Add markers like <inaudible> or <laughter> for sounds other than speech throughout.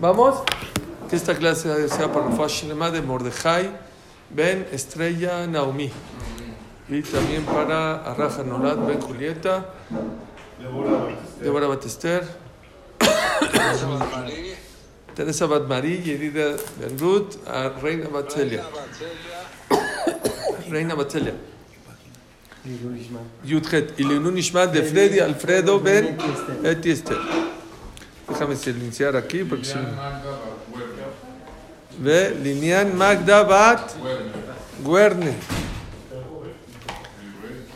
Vamos. Que esta clase sea para Rafa Shlema de Mordejai Ben Estrella Naomi. Y también para Arraja Nolad Ben Julieta. Débora Batester. Teresa Batmarí, Yerida Ben Ruth, a Reina Batzelia. Reina Batzelia. Yudhet. Y Lenun Ishmat de Freddy Alfredo Ben Eti Esther déjame silenciar aquí. Porque si... Ve, Linian Magdabat Guerne.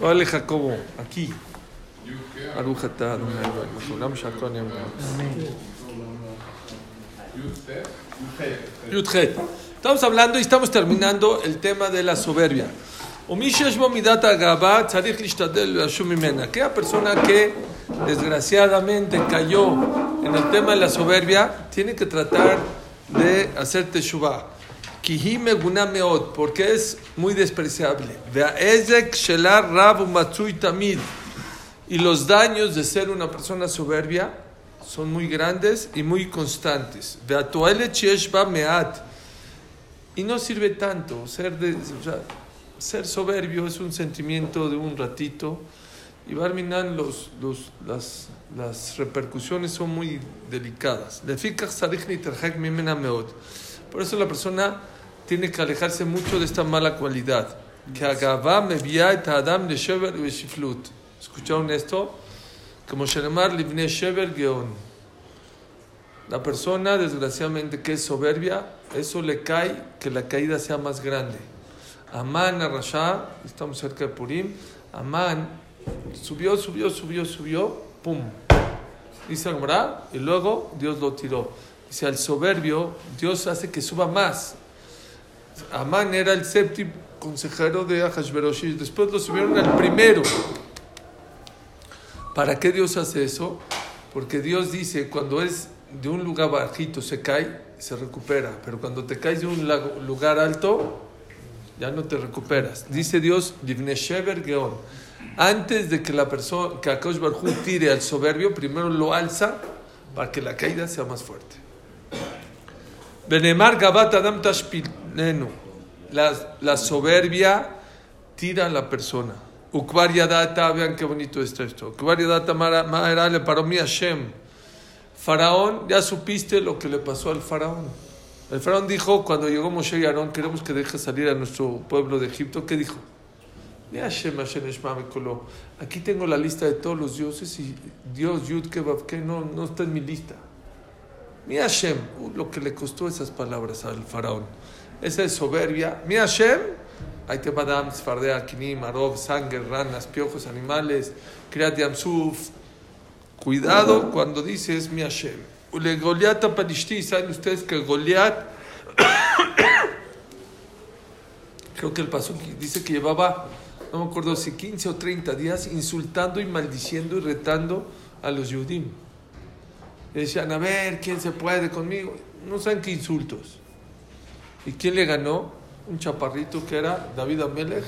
Ole Jacobo, aquí. Estamos hablando y estamos terminando el tema de la soberbia. Aquella persona que desgraciadamente cayó en el tema de la soberbia tiene que tratar de hacer teshuvah. Kihime meod, porque es muy despreciable. Rabu tamid. Y los daños de ser una persona soberbia son muy grandes y muy constantes. Y no sirve tanto. Ser, ser soberbio es un sentimiento de un ratito. Y Barminan, los, los, las, las repercusiones son muy delicadas. Por eso la persona tiene que alejarse mucho de esta mala cualidad. Que me adam de ¿Escucharon esto? Como Shenemar Livne Shever Geon. La persona, desgraciadamente, que es soberbia, eso le cae que la caída sea más grande. Amán Rasha, estamos cerca de Purim, Amán subió, subió, subió, subió, pum. Dice Agmará, y luego Dios lo tiró. Dice, al soberbio, Dios hace que suba más. Amán era el séptimo consejero de Ahashverosh, después lo subieron al primero. ¿Para qué Dios hace eso? Porque Dios dice, cuando es de un lugar bajito se cae, se recupera, pero cuando te caes de un lugar alto, ya no te recuperas. Dice Dios, Shever Geon antes de que la persona, que Akash Barhu tire al soberbio, primero lo alza para que la caída sea más fuerte. Benemar Gabat Adam Tashpilenu. La, soberbia tira a la persona. Ukvar Yadata, vean qué bonito está esto. Ukvar Yadata Ma'era le paró mi Hashem. Faraón, ya supiste lo que le pasó al faraón. El faraón dijo, cuando llegó Moshe y Aarón, queremos que deje salir a nuestro pueblo de Egipto. ¿Qué dijo? Aquí tengo la lista de todos los dioses y Dios Yud que no, no está en mi lista. Mi Hashem, uh, lo que le costó esas palabras al faraón. Esa es soberbia. Mi Hashem, ahí te Madam, Sfardea, Kinim, Arov, sangre, ranas, piojos, animales, Kriat Yamsuf. Cuidado cuando dices mi Hashem. Ule Goliat Palishti, ¿saben ustedes que Goliat, <coughs> creo que el paso dice que llevaba no me acuerdo si 15 o 30 días, insultando y maldiciendo y retando a los Yudim. decían, a ver, ¿quién se puede conmigo? No saben qué insultos. ¿Y quién le ganó? Un chaparrito que era David Amelech.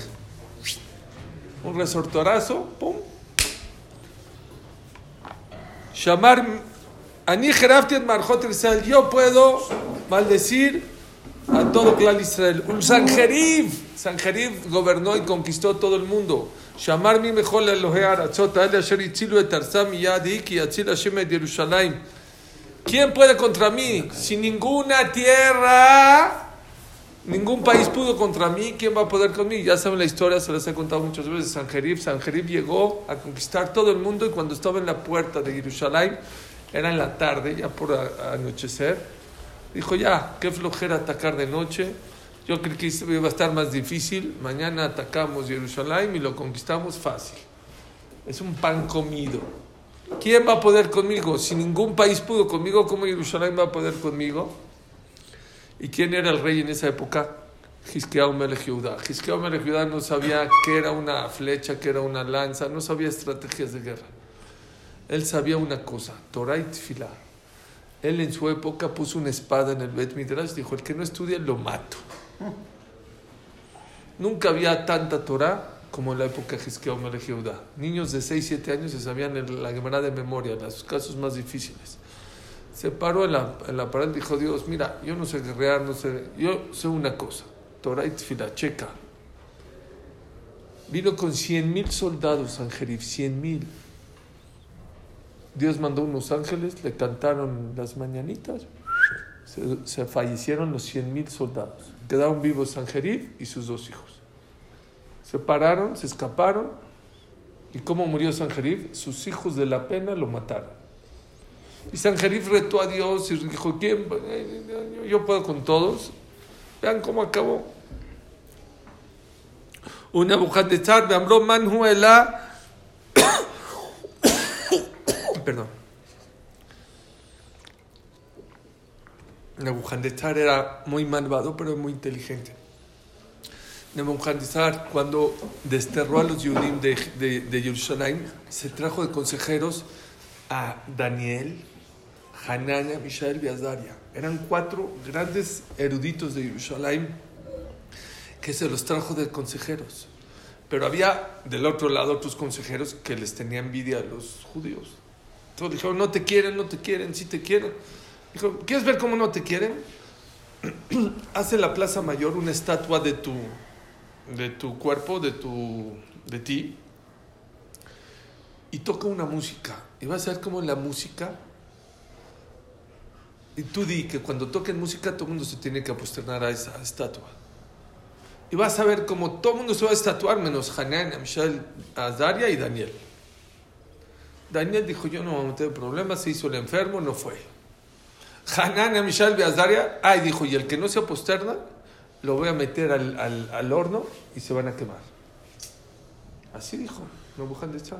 Un resortorazo, pum. Shamar, Ani Marjot yo puedo maldecir a todo clan Israel. Un Sanjerib, Sanjerib gobernó y conquistó todo el mundo. Shamar mi mejor et Yerushalayim. ¿Quién puede contra mí? Si ninguna tierra, ningún país pudo contra mí, ¿quién va a poder conmigo? Ya saben la historia, se les he contado muchas veces. Sanjerib, Sanjerib llegó a conquistar todo el mundo y cuando estaba en la puerta de Jerusalén, era en la tarde, ya por anochecer, Dijo, ya, qué flojera atacar de noche. Yo creo que iba a estar más difícil. Mañana atacamos Jerusalén y lo conquistamos fácil. Es un pan comido. ¿Quién va a poder conmigo? Si ningún país pudo conmigo, ¿cómo Jerusalén va a poder conmigo? ¿Y quién era el rey en esa época? Hiskeau Melech. Hiskeau Melech no sabía qué era una flecha, qué era una lanza, no sabía estrategias de guerra. Él sabía una cosa, Torah y. Él en su época puso una espada en el Bet Midrash, dijo, el que no estudia lo mato. Nunca había tanta Torah como en la época de Hizkiah Melech Niños de 6, 7 años se sabían la Gemara de memoria, los casos más difíciles. Se paró en la, en la pared y dijo, Dios, mira, yo no sé guerrear, no sé, yo sé una cosa, Torah y Tfila, checa. Vino con cien mil soldados, Jerif, cien mil. Dios mandó unos ángeles, le cantaron las mañanitas, se, se fallecieron los cien mil soldados. Quedaron vivos Sanjerif y sus dos hijos. Se pararon, se escaparon. ¿Y cómo murió Sanjerif? Sus hijos de la pena lo mataron. Y Sanjerif retó a Dios y dijo, ¿quién? Yo puedo con todos. Vean cómo acabó. Una Nebuchadnezzar me habló Manuela. <coughs> Perdón. Nebuchadnezzar era muy malvado, pero muy inteligente. Nebuchadnezzar, cuando desterró a los Yudim de, de, de Jerusalén, se trajo de consejeros a Daniel, Hanania, Mishael y Azaria. Eran cuatro grandes eruditos de Jerusalén que se los trajo de consejeros. Pero había del otro lado otros consejeros que les tenía envidia a los judíos. Entonces dijeron, no te quieren, no te quieren, sí te quieren. Dijo, ¿quieres ver cómo no te quieren? <clears throat> Hace la Plaza Mayor una estatua de tu, de tu cuerpo, de, tu, de ti, y toca una música. Y vas a ver cómo la música... Y tú di que cuando toquen música todo el mundo se tiene que aposternar a esa estatua. Y vas a ver cómo todo el mundo se va a estatuar, menos Hanan, Amshal, Azaria y Daniel. Daniel dijo, yo no voy a meter problemas, se hizo el enfermo, no fue. Hanan, Amishal, Azaria, ay, dijo, y el que no se aposterna, lo voy a meter al, al, al, horno y se van a quemar. Así dijo, no buscan de echar.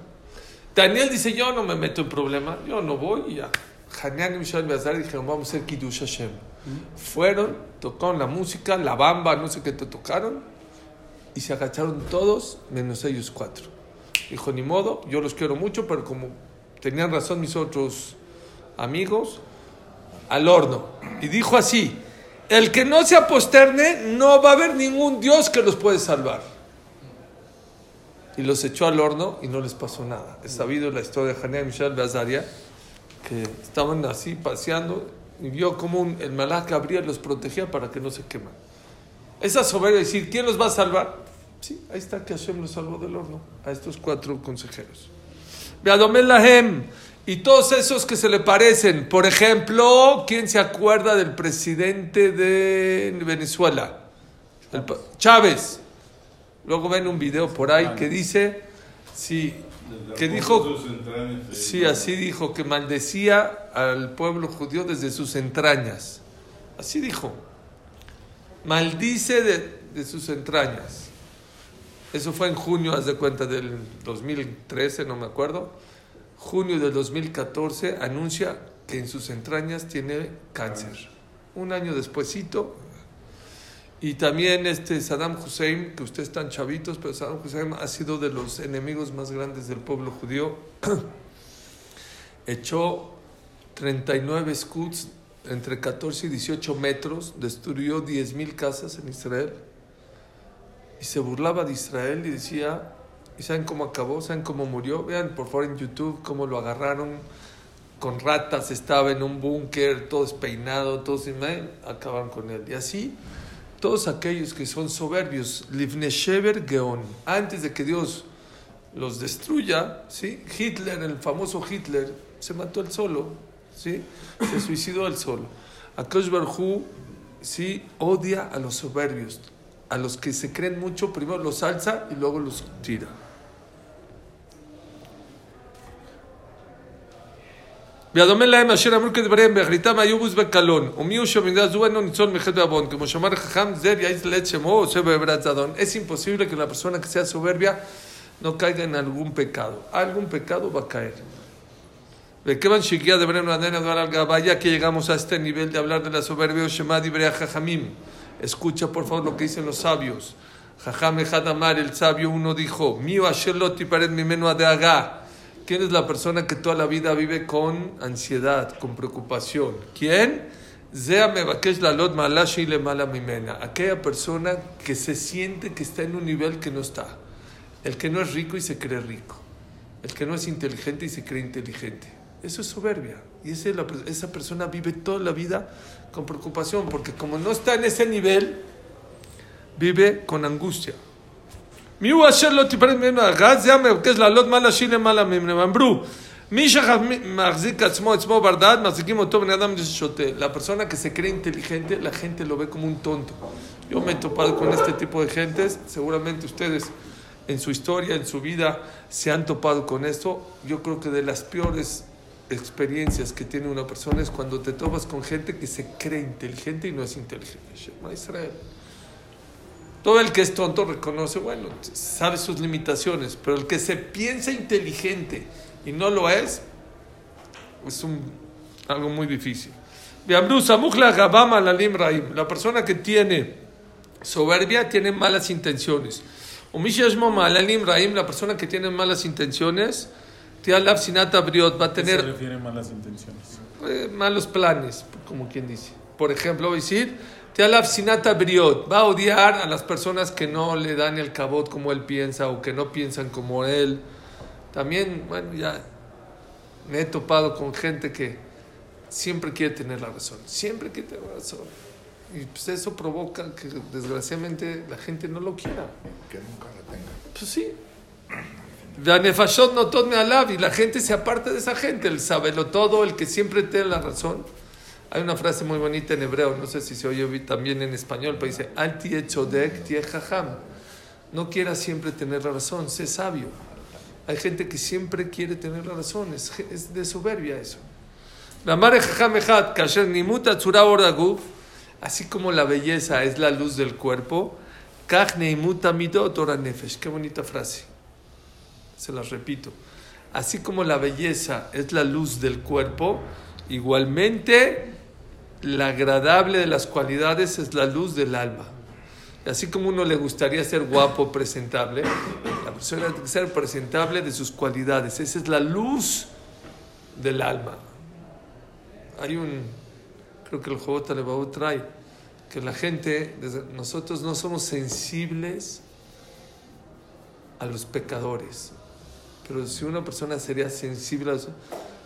Daniel dice, yo no me meto en problema, yo no voy y ya. Hanan, Amishal, Azaria dijeron, vamos a hacer Kiddush Hashem. Fueron, tocaron la música, la bamba, no sé qué te tocaron, y se agacharon todos, menos ellos cuatro. Dijo, ni modo, yo los quiero mucho, pero como tenían razón mis otros amigos, al horno. Y dijo así, el que no se aposterne, no va a haber ningún Dios que los puede salvar. Y los echó al horno y no les pasó nada. Es sabido la historia de Hanea y Michelle Beazaria, que estaban así paseando y vio como un, el malach Gabriel los protegía para que no se queman. Esa soberbia de decir, ¿quién los va a salvar? Sí, ahí está que Hashem los salvó del horno, a estos cuatro consejeros. Beadomel Lahem, y todos esos que se le parecen. Por ejemplo, ¿quién se acuerda del presidente de Venezuela? El, Chávez. Luego ven un video por ahí que dice, sí, que dijo, sí, así dijo, que maldecía al pueblo judío desde sus entrañas. Así dijo. Maldice de, de sus entrañas. Eso fue en junio, haz de cuenta, del 2013, no me acuerdo. Junio del 2014 anuncia que en sus entrañas tiene cáncer. Un año despuesito. Y también este Saddam Hussein, que ustedes están chavitos, pero Saddam Hussein ha sido de los enemigos más grandes del pueblo judío. <clears throat> Echó 39 scouts entre 14 y 18 metros, destruyó 10.000 casas en Israel y se burlaba de Israel y decía, ¿y saben cómo acabó? ¿Saben cómo murió? Vean por favor en YouTube cómo lo agarraron con ratas, estaba en un búnker, todo despeinado, todos acaban con él. Y así, todos aquellos que son soberbios, Livneshever Geon, antes de que Dios los destruya, ¿sí? Hitler, el famoso Hitler, se mató él solo, ¿sí? se suicidó él solo. Akash sí odia a los soberbios, a los que se creen mucho, primero los alza y luego los tira. וידומה להם אשר אמרו כדבריהם באחריתם היו בוז בקלון ומי הוא שמידע זו אינו ניצול מחטא ועוון כמו שאמר חכם זר יעיץ לעת שמו עושה בעברת זדון es imposible que la persona que sea soberbia no caiga en algún pecado algún pecado va a caer וכיוון שהגיע דברינו עדיין הדבר על גאווה que llegamos a este nivel de hablar de la soberbia שמע דברי החכמים escucha por favor lo que dicen los sabios חכם אחד אמר el sabio uno dijo מי הוא אשר לא תיפרד ממנו הדאגה ¿Quién es la persona que toda la vida vive con ansiedad, con preocupación? ¿Quién? Aquella persona que se siente que está en un nivel que no está. El que no es rico y se cree rico. El que no es inteligente y se cree inteligente. Eso es soberbia. Y esa persona vive toda la vida con preocupación, porque como no está en ese nivel, vive con angustia. מי הוא אשר לא תיפרד ממנו הגז? זה המרכז לעלות מעלה שיר למעלה ממנו. אמרו, מי שמחזיק עצמו עצמו בר דעת, מחזיקים אותו בן אדם ששותה. La persona que se cree inteligente, la gente lo ve como un tonto. Yo me he topado con este tipo de gentes, seguramente ustedes en su historia, en su vida, se han topado con esto. Yo creo que de las peores experiencias que tiene una persona es cuando te topas con gente que se cree inteligente y no es inteligente. Shema Israel. Todo el que es tonto reconoce, bueno, sabe sus limitaciones, pero el que se piensa inteligente y no lo es, es un, algo muy difícil. La persona que tiene soberbia tiene malas intenciones. La persona que tiene malas intenciones, va a ¿Qué se tener refiere a malas intenciones? eh, malos planes, como quien dice. Por ejemplo, voy a decir, Briot va a odiar a las personas que no le dan el cabot como él piensa o que no piensan como él. También, bueno, ya me he topado con gente que siempre quiere tener la razón, siempre quiere tener la razón. Y pues eso provoca que desgraciadamente la gente no lo quiera. Que nunca la tenga. Pues sí. Danefashot no me alab y la gente se aparta de esa gente, el sabelo todo, el que siempre tiene la razón. Hay una frase muy bonita en hebreo, no sé si se oye también en español, pero dice, Al tie chodek tie jajam. No quieras siempre tener la razón, sé sabio. Hay gente que siempre quiere tener la razón, es, es de soberbia eso. Así como la belleza es la luz del cuerpo. Qué bonita frase se las repito. Así como la belleza es la luz del cuerpo, igualmente la agradable de las cualidades es la luz del alma. Y así como uno le gustaría ser guapo, presentable, la persona tiene que ser presentable de sus cualidades. Esa es la luz del alma. Hay un, creo que el Jobot Alebaú trae, que la gente, nosotros no somos sensibles a los pecadores. Pero si una persona sería sensible a eso,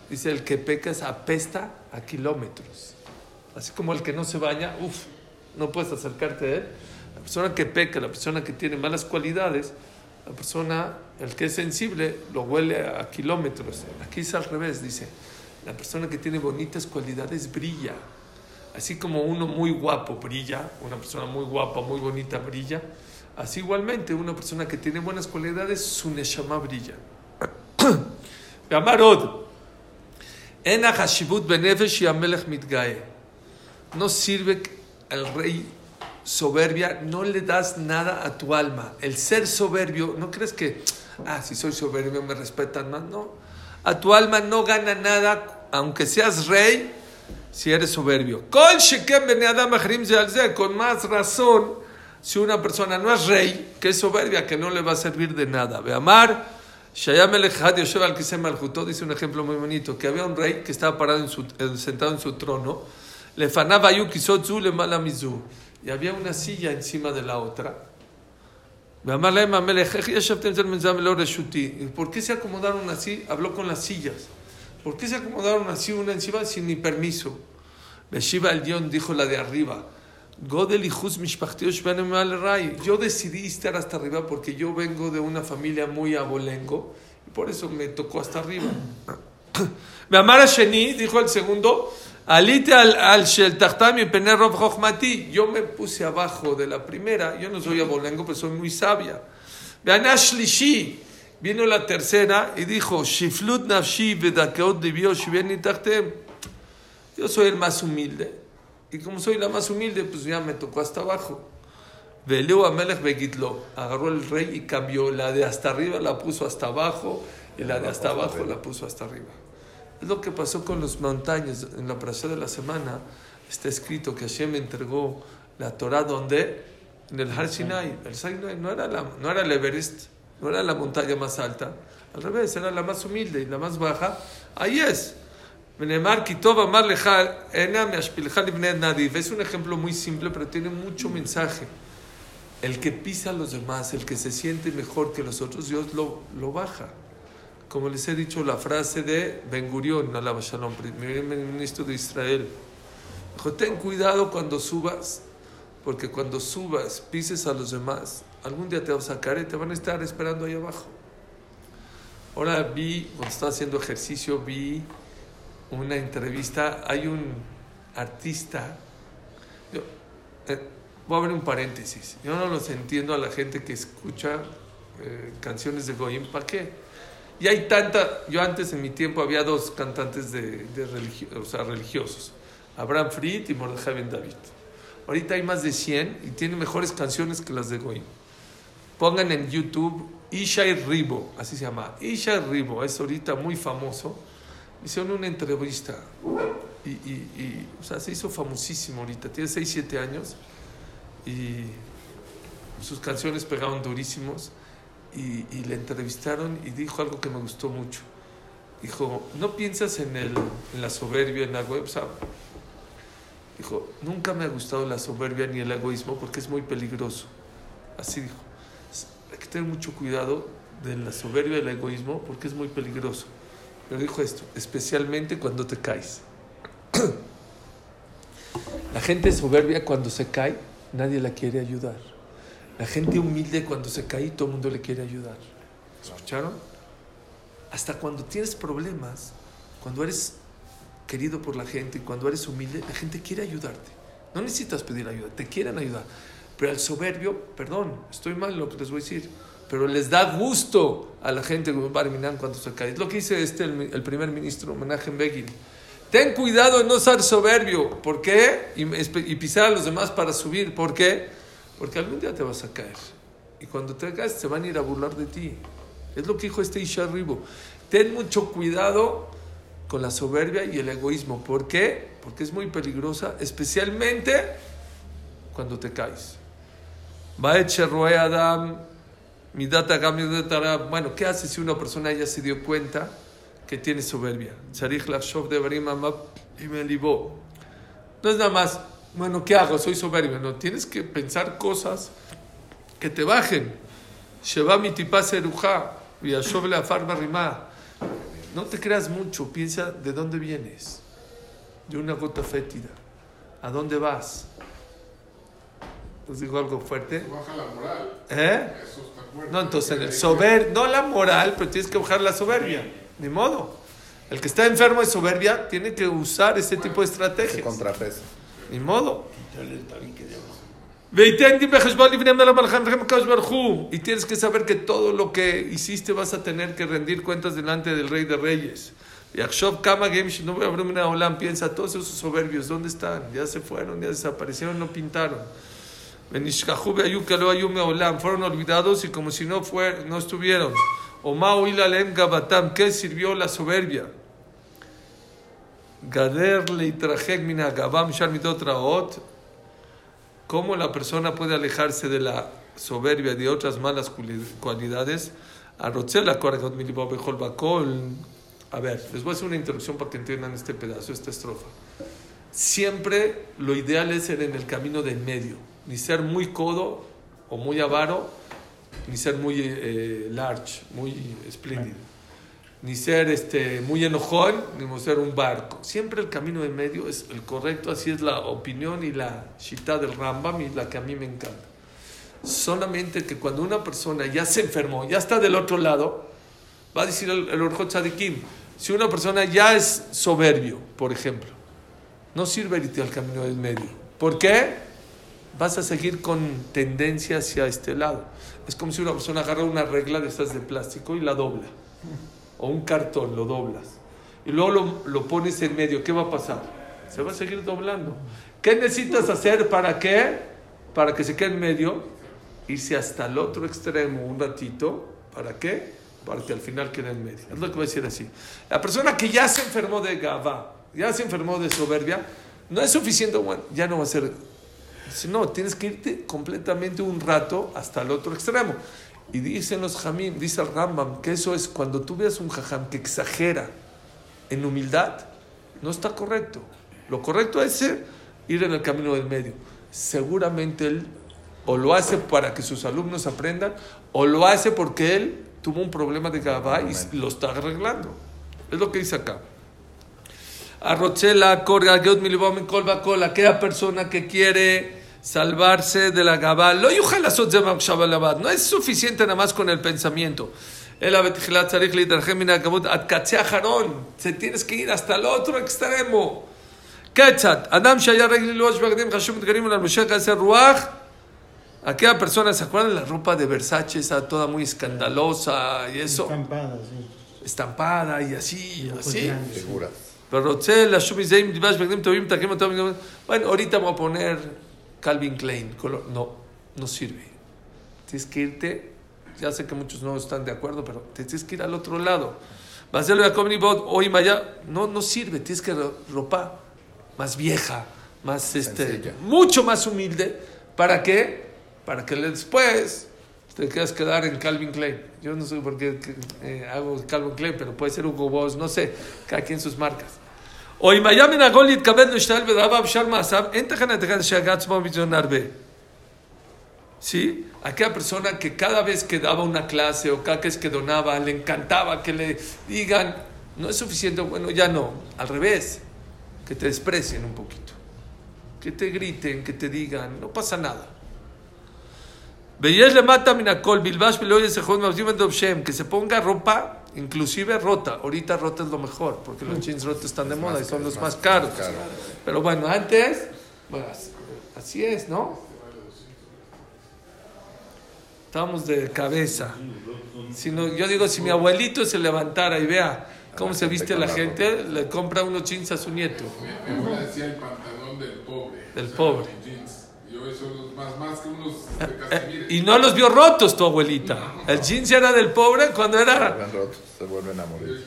dice el que peca es apesta a kilómetros. Así como el que no se baña, uff, no puedes acercarte a él. La persona que peca, la persona que tiene malas cualidades, la persona, el que es sensible, lo huele a kilómetros. Aquí es al revés, dice. La persona que tiene bonitas cualidades brilla. Así como uno muy guapo brilla, una persona muy guapa, muy bonita brilla, así igualmente una persona que tiene buenas cualidades, su neshama brilla. <coughs> En benefesh y mitgae. No sirve que el rey soberbia, no le das nada a tu alma. El ser soberbio, no crees que, ah, si soy soberbio me respetan más, no. A tu alma no gana nada, aunque seas rey, si eres soberbio. Al Con más razón, si una persona no es rey, que es soberbia, que no le va a servir de nada. Ve amar. Shayam al Kisem Malchutó dice un ejemplo muy bonito, que había un rey que estaba parado en su, eh, sentado en su trono, le le malamizu. Y había una silla encima de la otra. ¿Por qué se acomodaron así? Habló con las sillas. ¿Por qué se acomodaron así una encima sin mi permiso? Beshiva el Dion dijo la de arriba. Yo decidí estar hasta arriba porque yo vengo de una familia muy abolengo y por eso me tocó hasta arriba. <clears throat> Me amara Sheni, dijo el segundo alite al, Shel Tachtami Pener Rob Chochmati. Yo me puse abajo de la primera, yo no soy abolengo, pero soy muy sabia. Veanash Lishi, vino la tercera y dijo, Shiflut Nafshi Vedakeot Divio Shiveni Tachtem. Yo soy el más humilde. Y como soy la más humilde, pues ya me tocó hasta abajo. Veleu Amelech Begitlo. Agarró el rey y cambió. La de hasta arriba la puso hasta abajo y la de hasta abajo la puso hasta arriba. Es lo que pasó con los montañas. En la praxia de la semana está escrito que Hashem entregó la Torah donde? En el Har Sinai. El Sinai no era, la, no era el Everest, no era la montaña más alta. Al revés, era la más humilde y la más baja. Ahí es. Es un ejemplo muy simple, pero tiene mucho mensaje. El que pisa a los demás, el que se siente mejor que los otros, Dios lo, lo baja como les he dicho, la frase de Ben Gurion, Alaba Shalom, primer ministro de Israel. Dijo, ten cuidado cuando subas, porque cuando subas, pises a los demás, algún día te vas a sacar y te van a estar esperando ahí abajo. Ahora vi, cuando estaba haciendo ejercicio, vi una entrevista, hay un artista, eh, voy a abrir un paréntesis, yo no los entiendo a la gente que escucha eh, canciones de Goyim, ¿para qué? Y hay tanta, yo antes en mi tiempo había dos cantantes de, o sea, religiosos, Abraham Fried y Mordechai Ben David. Ahorita hay más de 100 y tienen mejores canciones que las de Goyim. Pongan en YouTube Ishai Ribo, así se llama. Ishai Ribo es ahorita muy famoso. Hicieron una entrevista y, y, o sea, se hizo famosísimo ahorita. Tiene 6, 7 años y sus canciones pegaron durísimos. Y, y, le entrevistaron y dijo algo que me gustó mucho. Dijo, no piensas en, el, en la soberbia, en la web, Dijo, nunca me ha gustado la soberbia ni el egoísmo porque es muy peligroso. Así dijo hay que tener mucho cuidado de la soberbia y el egoísmo porque es muy peligroso. Pero dijo esto, especialmente cuando te caes. <clears throat> La gente soberbia cuando se cae, nadie la quiere ayudar. La gente humilde cuando se cae, todo el mundo le quiere ayudar. ¿Escucharon? Hasta cuando tienes problemas, cuando eres querido por la gente y cuando eres humilde, la gente quiere ayudarte. No necesitas pedir ayuda, te quieren ayudar. Pero al soberbio, perdón, estoy mal lo que les voy a decir, pero les da gusto a la gente cuando se cae. Es lo que dice este, el, primer ministro, homenaje en Begin. Ten cuidado de no ser soberbio. ¿Por qué? Y, pisar a los demás para subir. ¿Por qué? Porque algún día te vas a caer. Y cuando te caes, se van a ir a burlar de ti. Es lo que dijo este Isha Ribo. Ten mucho cuidado con la soberbia y el egoísmo. ¿Por qué? Porque es muy peligrosa, especialmente cuando te caes. Bueno, ¿qué hace si una persona ya se dio cuenta que tiene soberbia? No es nada más, bueno, ¿qué hago? Soy soberbio. No, tienes que pensar cosas que te bajen. No te creas mucho, piensa de dónde vienes. De una gota fétida. ¿A dónde vas? ¿Nos dijo algo fuerte? Baja la moral. ¿Eh? Eso está fuerte. No, entonces, el sober, no la moral, pero tienes que bajar la soberbia. Ni modo. El que está enfermo de soberbia tiene que usar ese tipo de estrategias. contrapeso. Ni modo. Y tienes que saber que todo lo que hiciste vas a tener que rendir cuentas delante del Rey de Reyes. Piensa, todos esos soberbios, ¿dónde están? Ya se fueron, ya desaparecieron, no pintaron fueron olvidados y como si no, fue, no estuvieron. ¿qué sirvió la soberbia? Gader leitrajek mina gabam. ¿Cómo la persona puede alejarse de la soberbia de otras malas cualidades? A ver, les voy a hacer una introducción para que entiendan este pedazo, esta estrofa. Siempre lo ideal es ser en el camino del medio ni ser muy codo o muy avaro, ni ser muy eh, large, muy espléndido, ni ser este, muy enojón, ni ser un barco. Siempre el camino de medio es el correcto, así es la opinión y la shita del Rambam y la que a mí me encanta. Solamente que cuando una persona ya se enfermó, ya está del otro lado, va a decir el, el Orjot Tzadikim, si una persona ya es soberbio, por ejemplo, no sirve irte al camino del medio. ¿Por qué? vas a seguir con tendencia hacia este lado. Es como si una persona agarra una regla de estas de plástico y la dobla. O un cartón, lo doblas. Y luego lo, lo pones en medio. ¿Qué va a pasar? Se va a seguir doblando. ¿Qué necesitas hacer para qué? Para que se quede en medio. Irse hasta el otro extremo un ratito. ¿Para qué? Para que al final quede en medio. Es lo que voy a decir así. La persona que ya se enfermó de gaba, ya se enfermó de soberbia, no es suficiente, bueno, ya no va a ser no, tienes que irte completamente un rato hasta el otro extremo. Y dicen los jamim, dice el Rambam, que eso es cuando tú veas un jajam que exagera en humildad, no está correcto. Lo correcto es ir en el camino del medio. Seguramente él o lo hace para que sus alumnos aprendan, o lo hace porque él tuvo un problema de Gabá y lo está arreglando. Es lo que dice acá. Arrochela, Kol, aquella persona que quiere salvarse de la Gabá. Lo No es suficiente nada más con el pensamiento. Se tienes que ir hasta el otro extremo. Aquella persona, ¿se acuerdan de la ropa de Versace? Esa toda muy escandalosa y eso. Estampada, sí. Estampada y así, así. Segura. Pero. Bueno, ahorita voy a poner Calvin Klein. color- No, no sirve. Tienes que irte. Ya sé que muchos no están de acuerdo, pero te tienes que ir al otro lado. Yaakov Nibod, hoy Maya, no, no sirve. Tienes que ro- ropa más vieja, más este, mucho más humilde. ¿Para qué? Para que después te quieras quedar en Calvin Klein. Yo no sé por qué eh, hago Calvin Klein, pero puede ser Hugo Boss, no sé, cada quien sus marcas. או אם היה מן הגול להתכבד להשתעל בדבריו בשאר מעשיו, אין תחנת אחד שהגה עצמו בזמן הרבה. ¿Sí? Aquella persona que cada vez que daba una clase o cada vez que donaba, le encantaba que le digan, no es suficiente, bueno, ya no, al revés, que te desprecien un poquito, que te griten, que te digan, no pasa nada. Veías le mata minacol, bilbash beloy se Shem, que se ponga ropa, inclusive rota. Ahorita rota es lo mejor, porque los jeans rotos están de Es moda y son caro, los más más caros. caro. Pero bueno, antes, bueno, así- es, ¿no? Estamos de cabeza. Si no, yo digo, si mi abuelito se levantara y vea cómo se viste la gente, le compra unos jeans a su nieto. Mi abuela decía el pantalón del pobre. Del pobre. los jeans. Y hoy son los más, más que unos de Eh, Casimires. y no los vio rotos tu abuelita. El jeans era del pobre cuando era... Van rotos, se vuelven a morir.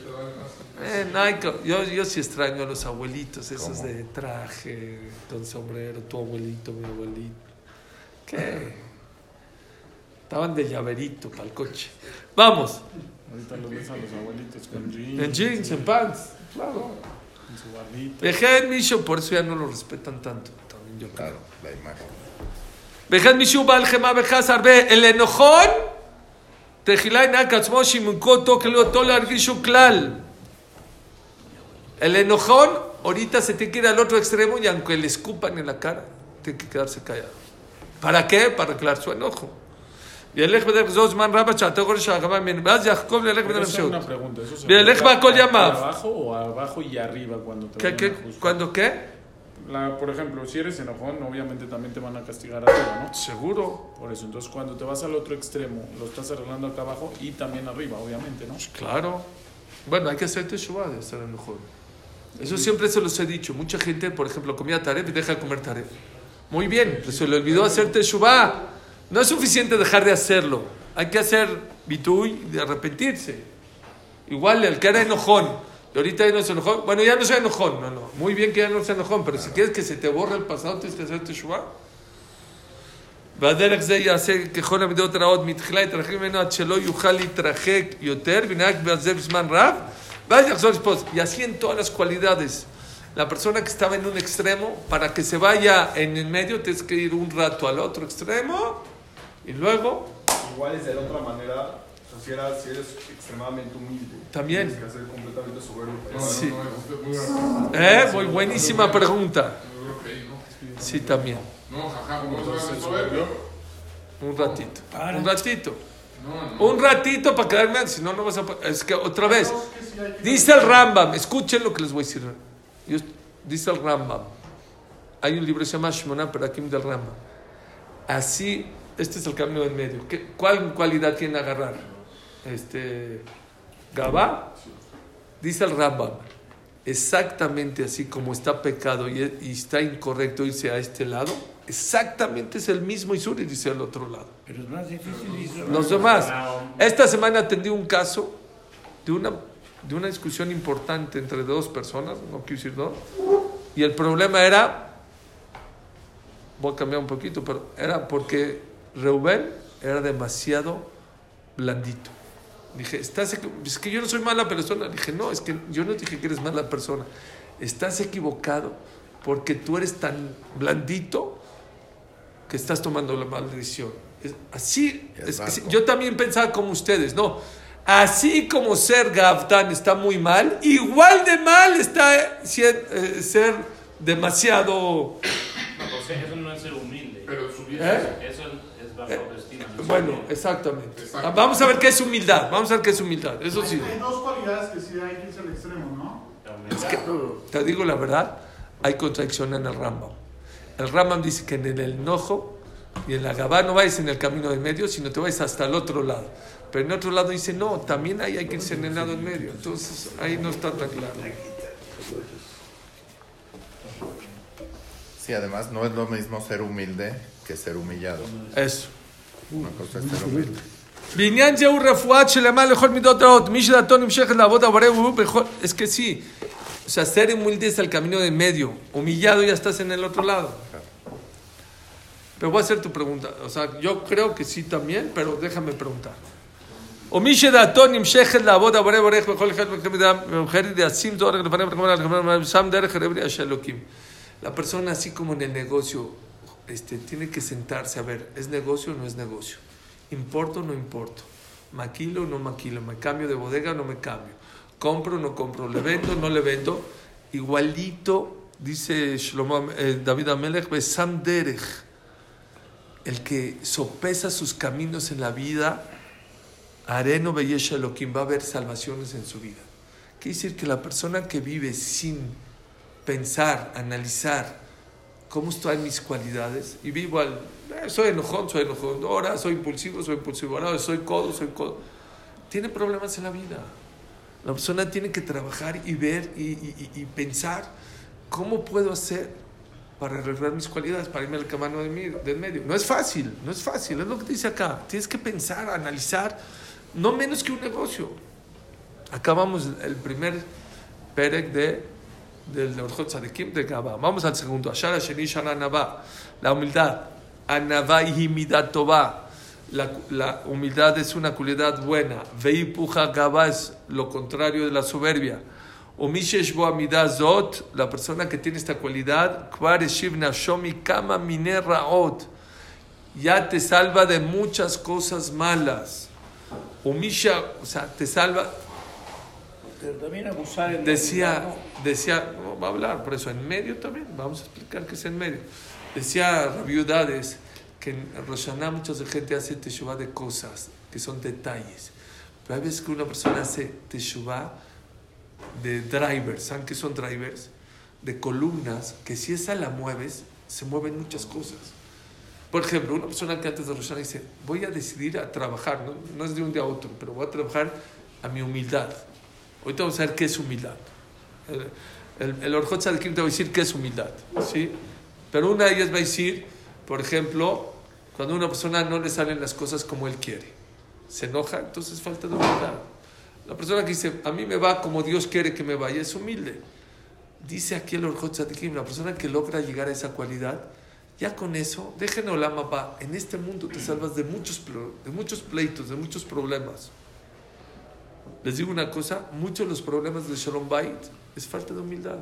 Eh, yo, yo sí extraño a los abuelitos, esos ¿Cómo? de traje, con sombrero, tu abuelito, mi abuelito. ¿Qué? Estaban de llaverito para el coche. Vamos, Ahorita los ves a los abuelitos con jeans. en jeans, en pants, claro. En su barbita. Vejan Misho, por eso ya no lo respetan tanto. También yo creo. Claro, la imagen. El enojón. El enojón, ahorita se tiene que ir al otro extremo y aunque le escupan en la cara, tiene que quedarse callado. ¿Para qué? Para aclarar su enojo. Y el Ejbeder Zosman Rabba Chatogor Shagaba Minbaz Yaakov le Pero esa es una Ejbeder pregunta. ¿Eso se Bien, aplica Lech Bakol hacia Yamav. ¿Abajo o abajo y arriba cuando te ¿Qué? ¿Cuándo qué? La, por ejemplo, si eres enojón, obviamente también te van a castigar arriba, ¿no? Seguro. Por eso, entonces cuando te vas al otro extremo, lo estás arreglando acá abajo y también arriba, obviamente, ¿no? Claro. Bueno, hay que hacer teshuva de estar enojado. Eso siempre se los he dicho. Mucha gente, por ejemplo, comía taref y deja de comer taref. Muy bien, pero se le olvidó hacer teshuva. No es suficiente dejar de hacerlo. Hay que hacer bituy de arrepentirse. Igual el que era enojón, y ahorita ya no es enojón. Bueno, ya no sea enojón, no, no. Muy bien que ya no sea enojón, pero si quieres que se te borre el pasado, tienes que hacer teshuva. והדרך זה יעשה ככל המידות הרעות מתחילה יתרחק ממנו עד שלא יוכל להתרחק יותר ונהג בזה בזמן רב ואז יחזור לשפוט. Y así en todas las cualidades. La persona que estaba en un extremo, para que se vaya en el medio, tienes que ir un rato al otro extremo y luego Igual es de la otra manera, o sea, si, eres extremadamente humilde, También. tienes que ser completamente soberbio. para No, eso. Sí. Eh, muy buenísima pregunta. Sí, también. No, jaja, ¿cómo se va a hacer soberbio? Un ratito. Un ratito. No, no. Un ratito para quedarme, si no, no vas a... Es que otra vez, dice el Rambam, escuchen lo que les voy a decir. Dice el Rambam, hay un libro que se llama Shimona Perakim del Rambam. Así, este es el camino del medio. ¿Qué, ¿Cuál cualidad tiene agarrar? Este, Gabá, dice el Rambam, exactamente así como está pecado y, y está incorrecto irse a este lado, exactamente es el mismo Isuri, dice al otro lado. Pero es más difícil. Los demás. Esta semana atendí un caso de una, de una discusión importante entre dos personas, no quiero decir dos, y el problema era, voy a cambiar un poquito, pero era porque Reuben era demasiado blandito. Dije, estás es que yo no soy mala persona. Dije, no, es que yo no dije que eres mala persona. Estás equivocado porque tú eres tan blandito que estás tomando la mala decisión. Es- así, Es es- yo también pensaba como ustedes, no. Así como ser Gavtán está muy mal, igual de mal está ser, eh, ser demasiado... No, pues eso no es ser humilde. Pero subir. ¿Eh? Bueno, humilde. exactamente. Exacto. Vamos a ver qué es humildad. Vamos a ver qué es humildad. Eso sí. Hay dos cualidades que sí hay que irse al extremo, ¿no? Es que, te digo la verdad, hay contradicción en el Rambam. El Rambam dice que en el enojo y en la Gabá no vayas en el camino del medio, sino te vayas hasta el otro lado. Pero en otro lado dice, no, también ahí hay que irse en el lado en medio. Entonces ahí no está tan claro. Sí, además no es lo mismo ser humilde que ser humillado. Eso Una cosa es ser humilde. בעניין זה הוא רפואת שלמה לכל מידות רעות. מי שדעתו נמשכת לעבוד עבורי הוא בכל... Es que sí. O sea, ser humilde es el camino de medio. Humillado ya estás en el otro lado. Pero voy a hacer tu pregunta. O sea, yo creo que sí también, pero déjame preguntar. ומי שדעתו נמשכת לעבוד עבורי ברך בכל אחד מאוחרת ישים דור לפניו ולפניו שם דרך רבי אשר אלוקים. La persona así como en el negocio este, tiene que sentarse a ver, ¿es negocio o no es negocio? ¿Importo o no importo? ¿Maquilo o no maquilo? ¿Me cambio de bodega o no me cambio? ¿Compro o no compro? ¿Le vendo o no le vendo? Igualito, dice Shlomo, eh, David Amelech, Derech, el que sopesa sus caminos en la vida, Areno Beyesh Elohim, va a haber salvaciones en su vida. Quiere decir que la persona que vive sin pensar, analizar cómo están mis cualidades y vivo al, eh, soy enojón, soy enojón, ahora soy impulsivo, soy impulsivo, ahora soy codo, soy codo. Tiene problemas en la vida. La persona tiene que trabajar y ver y, y- y- pensar cómo puedo hacer para arreglar mis cualidades, para irme al camino del medio. No es fácil, no es fácil, es lo que dice acá. Tienes que pensar, analizar, no menos que un negocio. Acabamos el primer perek de, del Orjot Tzadikim de Gabá. Vamos al segundo. Ashara Sheni Shana Navá. La humildad. Anavá y Himidat Tová. La, la humildad es una cualidad buena. Veipuja Gabá es lo contrario de la soberbia. Umishesh bo amidah zot, la persona que tiene esta cualidad, kvar eshiv nashomi kama mine raot, ya te salva de muchas cosas malas. Umisha, o sea, te salva, Pero también abusar en decía, decía, no, va a hablar, por eso en medio también, vamos a explicar qué es en medio. Decía Rabiudades que en Rosh Hashanah mucha gente hace teshuvah de cosas, que son detalles. Pero hay veces que una persona hace teshuvah de drivers, ¿saben qué son drivers? De columnas, que si esa la mueves, se mueven muchas cosas. Por ejemplo, una persona que antes de Rosh Hashanah dice, voy a decidir a trabajar, no, no es de un día a otro, pero voy a trabajar a mi humildad. Ahorita vamos a ver qué es humildad. El, el, el Orjot Tzadikim te va a decir qué es humildad, ¿sí? Pero una de ellas va a decir, por ejemplo, cuando a una persona no le salen las cosas como él quiere, se enoja, entonces falta de humildad. La persona que dice, a mí me va como Dios quiere que me vaya, es humilde. Dice aquí el Orjot Tzadikim, la persona que logra llegar a esa cualidad, ya con eso, dejen Olama va, en este mundo te salvas de muchos, de muchos pleitos, de muchos problemas. Les digo una cosa, muchos de los problemas de Shalom Bait es falta de humildad.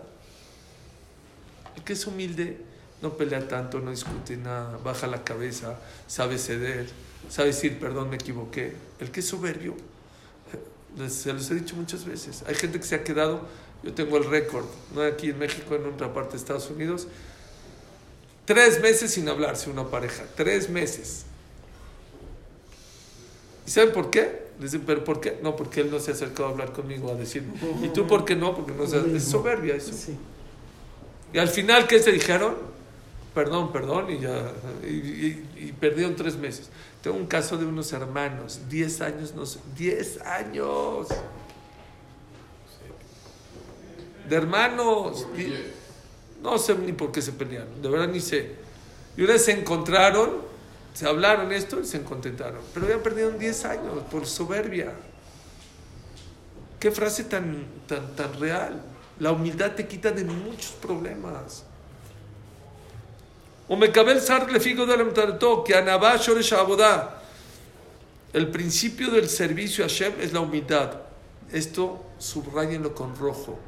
El que es humilde no pelea tanto, no discute nada, baja la cabeza, sabe ceder, sabe decir, perdón, me equivoqué. El que es soberbio, les- se los he dicho muchas veces, hay gente que se ha quedado, yo tengo el récord, no aquí en México, en otra parte de Estados Unidos, tres meses sin hablarse una pareja, tres meses. ¿Y saben por qué? Dicen, ¿pero por qué? No, porque él no se ha acercado a hablar conmigo a decir, ¿y tú por qué no? Porque no se- es soberbia eso. Y al final, ¿qué se dijeron? Perdón, perdón, y ya, y, y- y perdieron tres meses. Tengo un caso de unos hermanos, 10 años, no sé, 10 años. De hermanos. ¿Por Y- no sé ni por qué se pelearon, de verdad ni sé. Y una vez se encontraron, se hablaron esto y se contentaron. Pero ya perdieron 10 años por soberbia. Qué frase tan, tan, tan real. La humildad te quita de muchos problemas. O me cabe el zar le figo de la que abodá. El principio del servicio a Hashem es la humildad. Esto subrayenlo con rojo.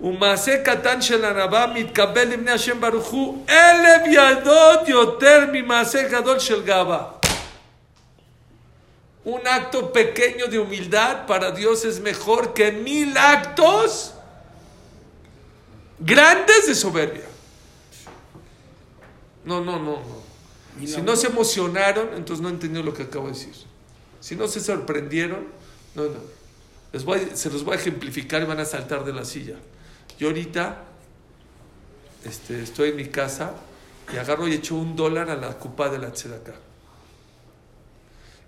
ומעשה קטן של ענווה מתקבל לבני השם ברוך הוא אלף ידות יותר ממעשה גדול של גאווה. Un acto pequeño de humildad para Dios es mejor que mil actos grandes de soberbia. No, no, no, no. Si no se emocionaron, entonces no entendieron lo que acabo de decir. Si no se sorprendieron, no, no. Les voy a- se los voy a ejemplificar y van a saltar de la silla. Yo ahorita este, estoy en mi casa y agarro y echo un dólar a la copa de la acá.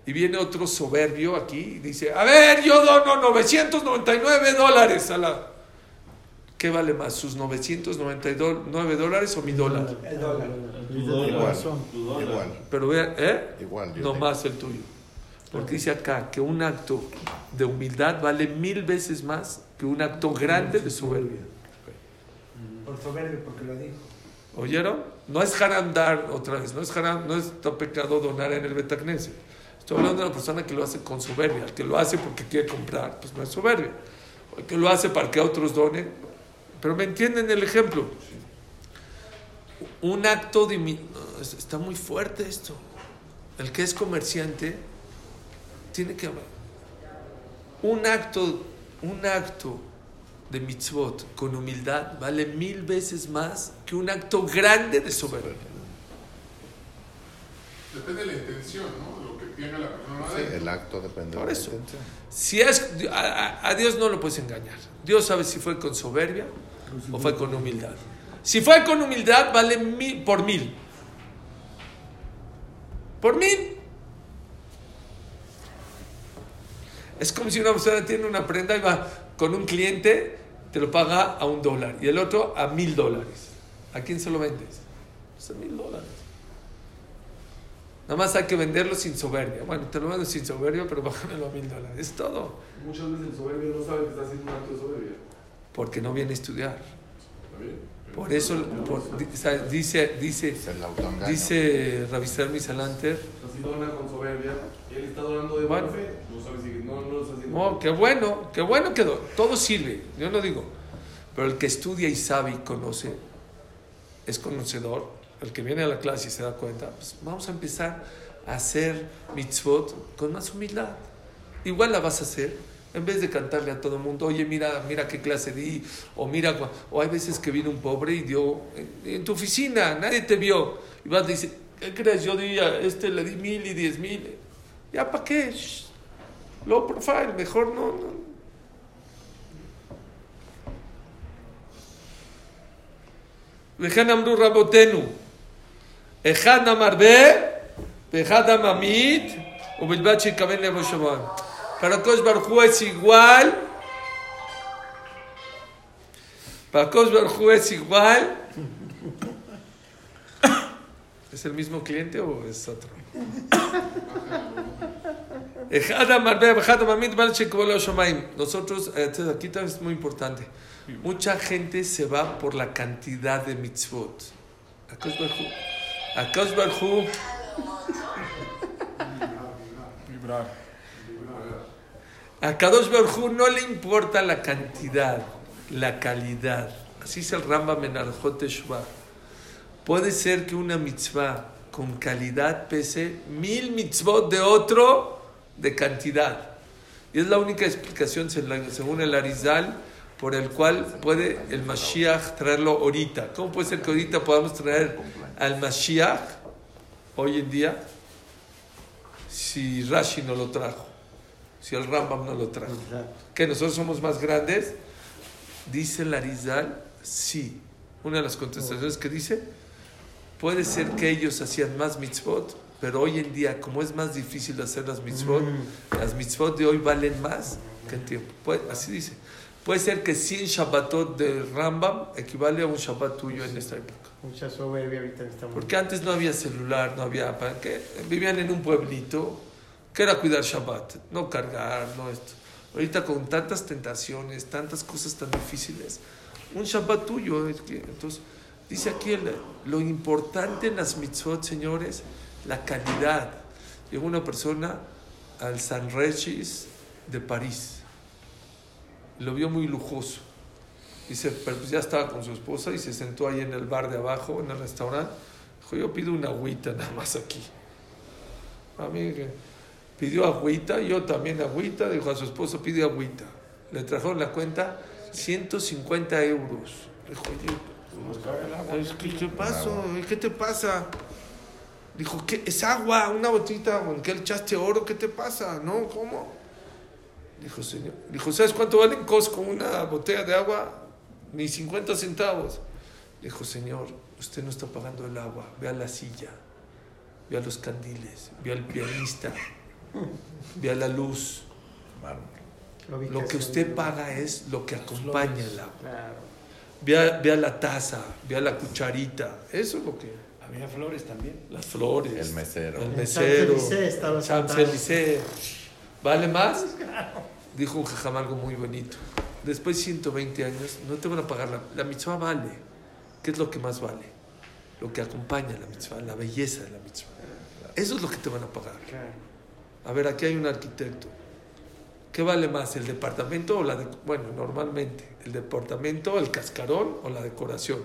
Y viene otro soberbio aquí y dice, a ver, yo dono 999 dólares a la... ¿Qué vale más, sus 999 dólares o mi dólar? El dólar. Igual. Igual. Pero vean, ¿eh? Igual. yo No más el tuyo. Porque dice acá que un acto de humildad vale mil veces más que un acto grande de soberbia. Por soberbio, porque lo dijo. ¿Oyeron? No es haram dar otra vez, no es haram, no es pecado donar en el Betacneset. Estoy hablando de una persona que lo hace con soberbia. El que lo hace porque quiere comprar, pues no es soberbia. O el que lo hace para que otros donen. Pero me entienden el ejemplo. Un acto de... está muy fuerte esto. El que es comerciante tiene que. Un acto, un acto de mitzvot con humildad vale mil veces más que un acto grande de soberbia. Depende de la intención, ¿no? De lo que tenga la persona Sí, el acto depende Por de eso. la intención. Si es, a, a- a Dios no lo puedes engañar. Dios sabe si fue con soberbia o fue con humildad. Si fue con humildad, vale mil, por mil. Por mil. Es como si una persona tiene una prenda y va con un cliente, te lo paga a un dólar y el otro a mil dólares. ¿A quién se lo vendes? Pues a mil dólares. Nada más hay que venderlo sin soberbia. Bueno, te lo vendo sin soberbia, pero <laughs> bájamelo a mil dólares. Es todo. Muchas veces el soberbio no sabe que está haciendo un acto de soberbia. Porque no viene a estudiar. ¿Está bien? Por eso, por- dice, dice, dice Ravisar Misalanter, Así dona con soberbia. Él está donando de buena Bueno. fe. No sabe si no, no lo está haciendo. no, qué bueno, qué bueno quedó. Todo sirve, yo no digo. Pero el que estudia y sabe y conoce, es conocedor. El que viene a la clase y se da cuenta, pues vamos a empezar a hacer mitzvot con más humildad. Igual la vas a hacer. En vez de cantarle a todo el mundo, oye, mira, mira qué clase di, o mira, cua- o hay veces que viene un pobre y dio en, en tu oficina, nadie te vio, y vas y dice, ¿qué crees? Yo di a este le di mil y diez mil, ya para qué, Shh. low profile, mejor no, no. וכן אמרו רבותינו, אחד המרבה ואחד הממית, ובלבד שיכוון לבוא שמיים. para Kosh Barjú es igual. Para Kosh Barjú es igual. <coughs> ¿Es el mismo cliente o es otro? <coughs> Hashamayim. Nosotros, eh, aquí también es muy importante. Mucha gente se va por la cantidad de mitzvot. Akash Barjú. Akash Barjú. Vibrar. A Kadosh Baruj Hu no le importa la cantidad, la calidad. Así es el Rambam en. Puede ser que una mitzvah con calidad pese mil mitzvot de otro de cantidad. Y es la única explicación, según el Arizal, por el cual puede el Mashiach traerlo ahorita. ¿Cómo puede ser que ahorita podamos traer al Mashiach hoy en día si Rashi no lo trajo? Si el Rambam no lo trajo. ¿Que nosotros somos más grandes? Dice el Arizal, sí. Una de las contestaciones que dice, puede ser que ellos hacían más mitzvot, pero hoy en día, como es más difícil hacer las mitzvot, las mitzvot de hoy valen más que en tiempo. Puede- así dice. Puede ser que 100 Shabbatot de Rambam equivale a un Shabbat tuyo en esta época. Mucha soberbia ahorita en esta Porque antes no había celular, no había... ¿para qué? Vivían en un pueblito que era cuidar Shabbat, no cargar, no esto. Ahorita con tantas tentaciones, tantas cosas tan difíciles, un Shabbat tuyo. es que- entonces, dice aquí el- lo importante en las mitzvot, señores, la calidad. Llegó una persona al San Regis de París. Lo vio muy lujoso. Dice, pero pues ya estaba con su esposa y se sentó ahí en el bar de abajo, en el restaurante. Dijo, yo pido una agüita nada más aquí. A mí, Pidió agüita, yo también agüita, dijo a su esposo, pide agüita. Le trajeron la cuenta 150 euros. Dijo, que, ¿qué pasó? ¿Qué te pasa? Dijo, ¿qué? Es agua, una botita con que le echaste oro, ¿qué te pasa? No, ¿cómo? Dijo, señor. Dijo, ¿sabes cuánto vale en Costco una botella de agua? Ni 50 centavos. Dijo, señor, usted no está pagando el agua. Vea la silla, vea los candiles, vea el pianista, vea la luz. Lo que usted paga es lo que acompaña el agua. Vea, vea la taza, vea la cucharita. Eso es lo que. Había flores también. Las flores. El mesero. El mesero. Champs-Élysées. ¿Vale más? <laughs> Dijo un jajam algo muy bonito. Después de 120 años, no te van a pagar la, la mitzvah vale. ¿Qué es lo que más vale? Lo que acompaña la mitzvah, la belleza de la mitzvah. Eso es lo que te van a pagar. A ver, aquí hay un arquitecto. ¿Qué vale más, el departamento o la de, bueno, normalmente, el departamento, el cascarón o la decoración?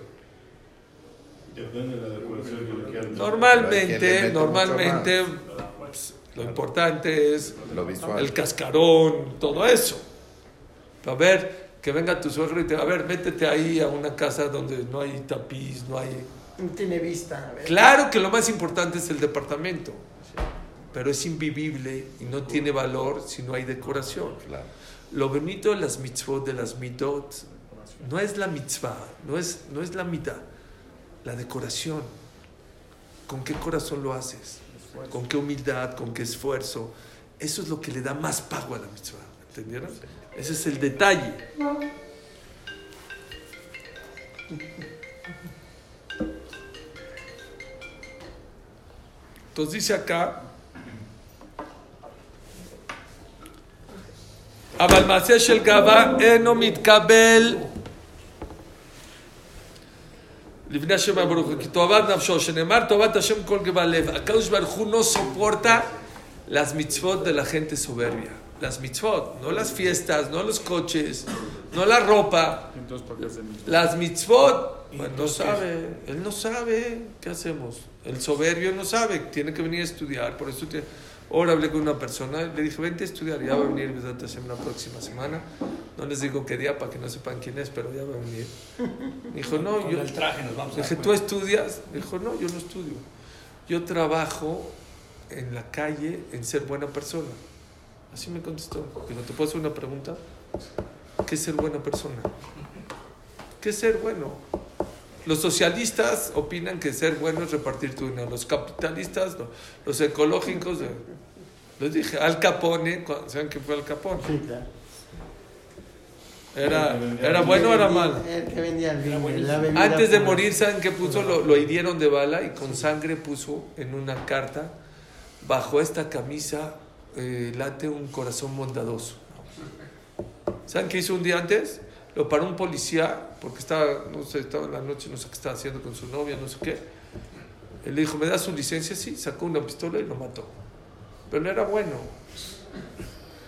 Depende de la decoración que Normalmente, normalmente, pues, lo importante es Lo visual. el cascarón, todo eso. A ver, que venga tu suegro y te a ver, métete ahí a una casa donde no hay tapiz, no hay... No tiene vista. a ver. Claro que lo más importante es el departamento, pero es invivible y no tiene valor si no hay decoración. Claro. Lo bonito de las mitzvot, de las mitot, no es la mitzvah, no es, no es la mitad, la decoración. ¿Con qué corazón lo haces? ¿Con qué humildad? ¿Con qué esfuerzo? Eso es lo que le da más pago a la mitzvah. ¿Entendieron? Ese es el detalle. Entonces dice acá, אבל מעשה של גאווה אינו מתקבל לפני השם ברוך הוא, כי תאוות נפשו, שנאמר תאוות השם כל גבה לב. הקדוש ברוך הוא no soporta las mitzvot de la gente soberbia. Las mitzvot, no las fiestas, no los coches, no la ropa. Entonces, ¿para qué hacen eso? Las mitzvot, pues no sabe, él no sabe, ¿qué hacemos? El soberbio no sabe, tiene que venir a estudiar, por eso tiene... Ahora hablé con una persona, le dije, vente a estudiar, ya va a venir Besat Hashem la próxima semana. No les digo qué día para que no sepan quién es, pero ya va a venir. <laughs> Dijo, no, Con yo... el traje nos vamos a Dije, dar ¿tú estudias? Dijo, no, yo no estudio. Yo trabajo en la calle en ser buena persona. Así me contestó. Digo, ¿te puedo hacer una pregunta? ¿Qué es ser buena persona? <laughs> ¿Qué es ser bueno? Los socialistas opinan que ser bueno es repartir tu dinero. Los capitalistas, no. los ecológicos. Les dije, Al Capone, ¿saben quién fue Al Capone? Sí, claro. ¿Era, era bueno o era malo? El que vendía el vino, la bebida Antes de morir, ¿saben qué puso? Lo, lo hirieron de bala y con sangre puso en una carta, bajo esta camisa eh, late un corazón bondadoso. ¿Saben qué hizo un día antes? Lo paró un policía, porque estaba, no sé, estaba en la noche, no sé qué estaba haciendo con su novia, no sé qué. Él le dijo, ¿me das su licencia? Sí, sacó una pistola y lo mató. Pero no era bueno.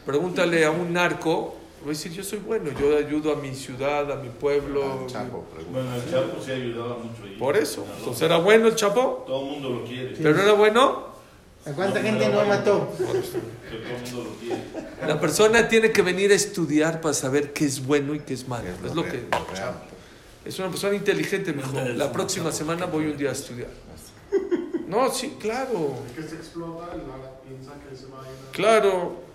Pregúntale a un narco, va a decir, yo soy bueno, yo ayudo a mi ciudad, a mi pueblo. Al Chapo. Bueno, el Chapo sí ayudaba mucho ahí. Por eso. Entonces era bueno el Chapo, Todo el mundo lo quiere. pero era bueno. ¿A cuánta No, gente no mató? La persona tiene que venir a estudiar para saber qué es bueno y qué es malo. Es lo que. Es una persona inteligente, mejor. La próxima semana voy un día a estudiar. No, sí, claro. Que se explota piensa que se va a ir. Claro.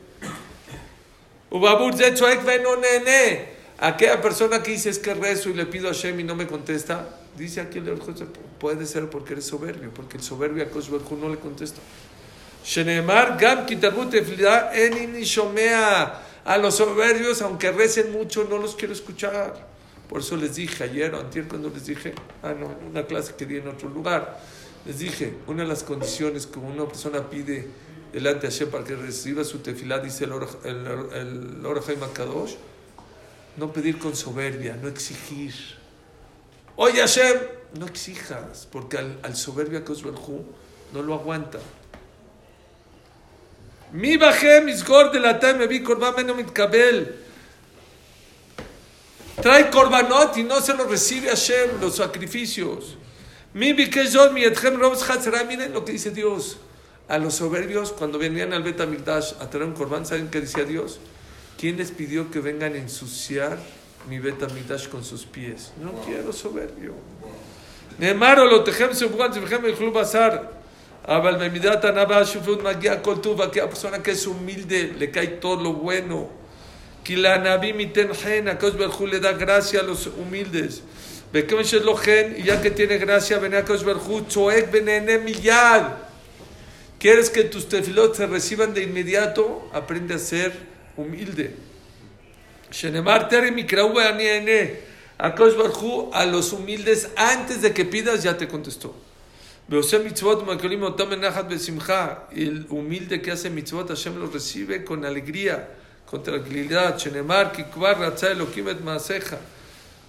Aquella persona que dice es que rezo y le pido a Shem y no me contesta, dice aquí el José, puede ser porque eres soberbio, porque el soberbio a Kosh no le contesta. Shenemar gam shomea. A los soberbios, aunque recen mucho, no los quiero escuchar. Por eso les dije ayer o antier cuando les dije, ah no, en una clase que di en otro lugar, les dije, una de las condiciones que una persona pide delante de Hashem para que reciba su tefilá, dice el el, el Orahaim Kadosh, no pedir con soberbia, no exigir. Oye Hashem, no exijas, porque al, al a Kosh Baruj Hu no lo aguanta. Mi bajé mis de la me vi korban menos mitkabel. Trae korbanot y no se lo recibe Hashem, los sacrificios. Mi bikeshot mi etchem robes hatzera. Miren lo que dice Dios. A los soberbios, cuando venían al Bet Amikdash a traer un corbán, ¿saben qué decía Dios? ¿Quién les pidió que vengan a ensuciar mi Bet Amikdash con sus pies? No quiero soberbio. נאמר לו, לא תכם סופרן, סופכם יאכלו Abel Magia Koltuba, aquella persona que es humilde, le cae todo lo bueno. Kilanabim Itenhen, Kosh Berhu le da gracia a los humildes. Bekem Shelohen, y ya que tiene gracia, ven a Kosh Berhu, Choek Benene Miyad. ¿Quieres que tus tefilot se reciban de inmediato? Aprende a ser humilde. Shenemar Terem Ikraube Aniene, Kosh Berhu, a los humildes, antes de que pidas, ya te contestó. El humilde que hace mitzvot, Hashem lo recibe con alegría, con tranquilidad.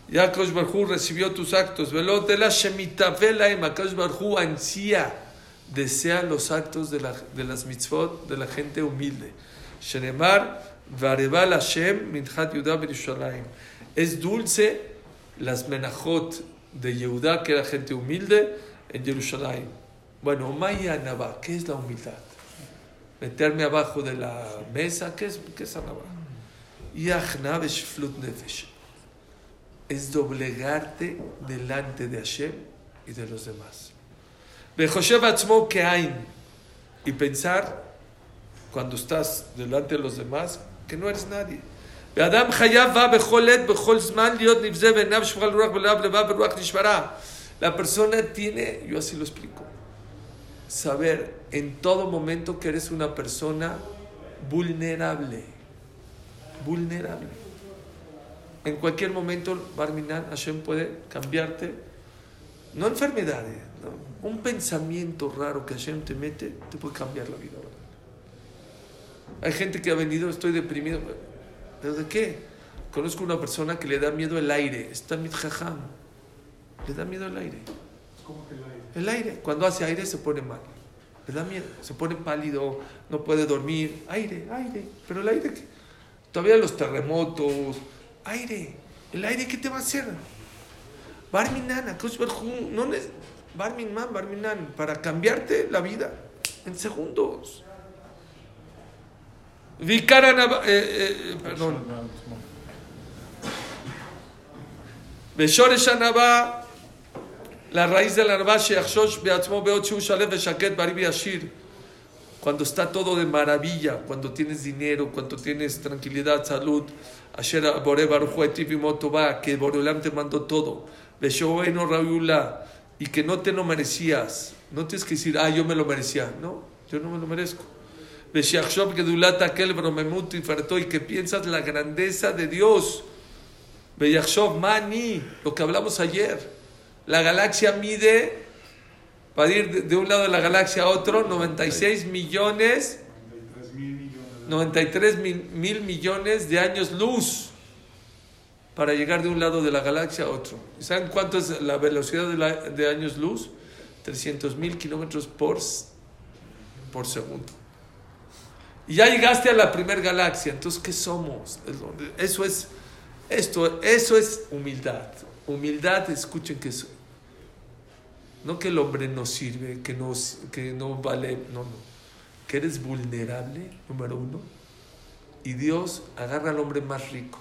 Ya Barhu recibió tus actos. Barhu ansía, desea los actos de, la, de las mitzvot de la gente humilde. Es dulce las menajot de Yehudá, que era gente humilde en Jerusalén. Bueno, Maya Nabá, ¿qué es la humildad? Meterme abajo de la mesa, ¿qué es, qué es Anabá? Yachnav es flut nefesh. Es doblegarte delante de Hashem y de los demás. Bejoshev atzmo keain. Y pensar, cuando estás delante de los demás, que no eres nadie. ואדם חייב בה בכל עת, בכל זמן, להיות נבזה בעיניו שפחה לרוח בלב לבב ברוח נשברה. La persona tiene, yo así lo explico, saber en todo momento que eres una persona vulnerable. Vulnerable. En cualquier momento, Barminan, Hashem puede cambiarte, no enfermedades, un pensamiento raro que Hashem te mete, te puede cambiar la vida. Hay gente que ha venido, estoy deprimido. ¿Pero de qué? Conozco una persona que le da miedo el aire. Está mitjajam. Le da miedo el aire. ¿Cómo que el aire? El aire. Cuando hace aire se pone mal. Le da miedo. Se pone pálido, no puede dormir. Aire, aire. Pero el aire, todavía los terremotos. Aire. ¿El aire qué te va a hacer? Barminan, no es Barminan, Barminan, para cambiarte la vida en segundos. Vikaran, eh, eh, perdón. Beshoresh Anabá, la raíz de la Anabá, Sheachshosh Beatzmo Beot Shu Shalem Beshaket Ashir. Cuando está todo de maravilla, cuando tienes dinero, cuando tienes tranquilidad, salud, Asher Bore Baruch Etiv Motová, que Boreolam te mandó todo. Beshoeno Rabiulá, y que no te lo merecías. No tienes que decir, ah, yo me lo merecía. No, yo no me lo merezco. Beshiachshov Gedulat Akel Bromemut y Farto, y que piensas la grandeza de Dios. Beyachshov Mani, lo que hablamos ayer. La galaxia mide, para ir de, un lado de la galaxia a otro, 96 millones, 93 mil, mil millones de años luz para llegar de un lado de la galaxia a otro. ¿Y ¿Saben cuánto es la velocidad de, años luz? 300 mil kilómetros por, por segundo. Y ya llegaste a la primer galaxia. Entonces, ¿qué somos? Eso es, esto, eso es humildad. Humildad, escuchen que es, no que el hombre no sirve, que no, que no vale, no, no. Que eres vulnerable, número uno. Y Dios agarra al hombre más rico,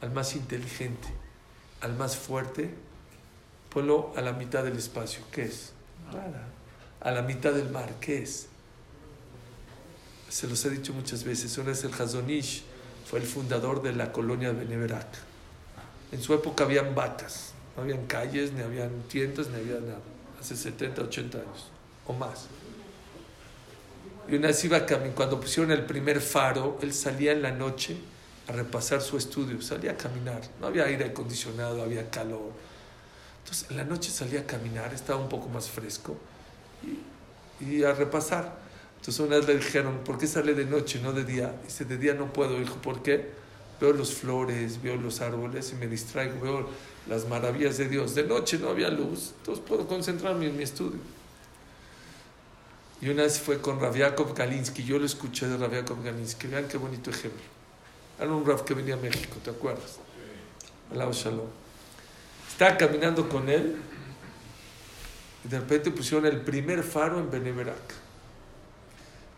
al más inteligente, al más fuerte, ponlo a la mitad del espacio. ¿Qué es? Nada. A la mitad del mar. ¿Qué es? Se los he dicho muchas veces. Una vez el Hazonish fue el fundador de la colonia de Beneverac. En su época habían vacas. No habían calles, ni habían tiendas, ni había nada. Hace 70, 80 años o más. Y una vez iba a caminar, cuando pusieron el primer faro, él salía en la noche a repasar su estudio, salía a caminar. No había aire acondicionado, había calor. Entonces, en la noche salía a caminar, estaba un poco más fresco y, y a repasar. Entonces, una vez le dijeron, ¿por qué sale de noche, no de día? Dice, de día no puedo, hijo, ¿por qué? Veo los flores, veo los árboles y me distraigo, veo las maravillas de Dios. De noche no había luz, entonces puedo concentrarme en mi estudio. Y una vez fue con Rav Yaakov Galinsky, yo lo escuché de Rav Yaakov Galinsky, vean qué bonito ejemplo. Era un Rav que venía a México, ¿te acuerdas? Alao Shalom. Estaba caminando con él y de repente pusieron el primer faro en Beneverac.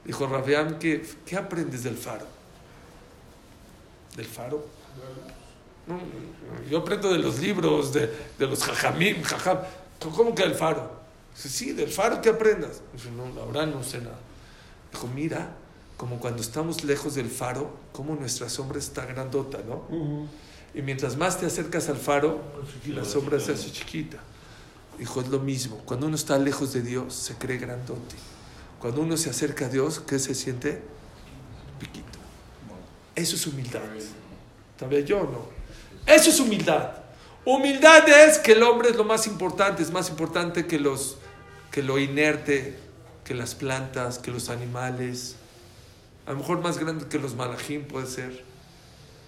Dijo Rabián, ¿qué, ¿qué aprendes del faro? ¿Del faro? Yo aprendo de los libros, de, de los jajamim, jajam. ¿Cómo que del faro? Dice, sí, del faro que aprendas. Dice, no, la verdad no sé nada. Dijo, mira, como cuando estamos lejos del faro, como nuestra sombra está grandota, ¿no? Y mientras más te acercas al faro, la sombra se hace chiquita. Dijo, es lo mismo. Cuando uno está lejos de Dios, se cree grandote. Cuando uno se acerca a Dios, ¿qué se siente? Piquito. Eso es humildad. ¿También yo no? Eso es humildad. Humildad es que el hombre es lo más importante, es más importante que, los, que lo inerte, que las plantas, que los animales. A lo mejor más grande que los malajim puede ser.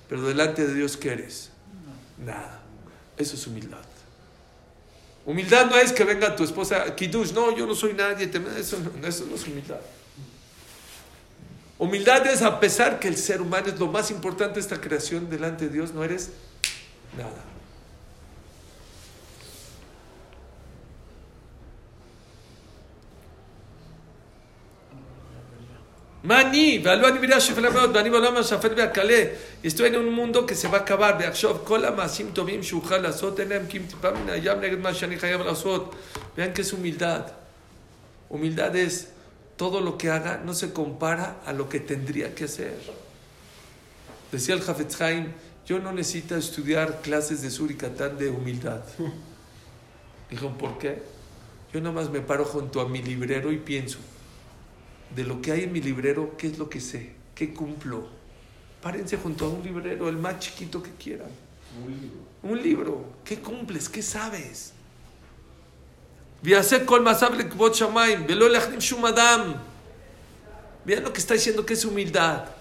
Pero delante de Dios, ¿qué eres? Nada. Eso es humildad. Humildad no es que venga tu esposa, Kiddush, no, yo no soy nadie, eso no es humildad. Humildad es a pesar que el ser humano es lo más importante de esta creación delante de Dios, no eres nada. Mani, estoy en un mundo que se va a acabar. Vean que es humildad. Humildad es todo lo que haga no se compara a lo que tendría que hacer. Decía el Jafetz Haim, yo no necesito estudiar clases de suricatán de humildad. Dijo, ¿por qué? Yo nada más me paro junto a mi librero y pienso, de lo que hay en mi librero, ¿qué es lo que sé? ¿Qué cumplo? Párense junto a un librero, el más chiquito que quieran. Un libro. Un libro. ¿Qué cumples? ¿Qué sabes? Vean lo que está diciendo que es humildad.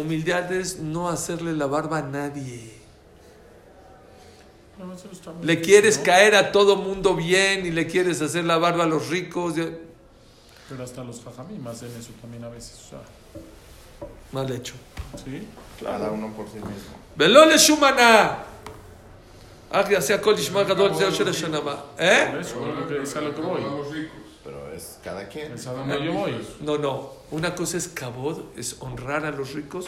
Humildad es no hacerle la barba a nadie. No, eso está muy Le difícil, quieres ¿no? caer a todo mundo bien y le quieres hacer la barba a los ricos. Pero hasta los jajamim hacen eso también a veces. O sea, Mal hecho. ¿sí? Cada uno por sí mismo. ולא לשומנה. אך יעשה הכל לשמוע גדול זהו של השנה הבאה. ¿Eh? cada quien. Es a donde yo voy. No, no. Una cosa es cabod, es honrar a los ricos,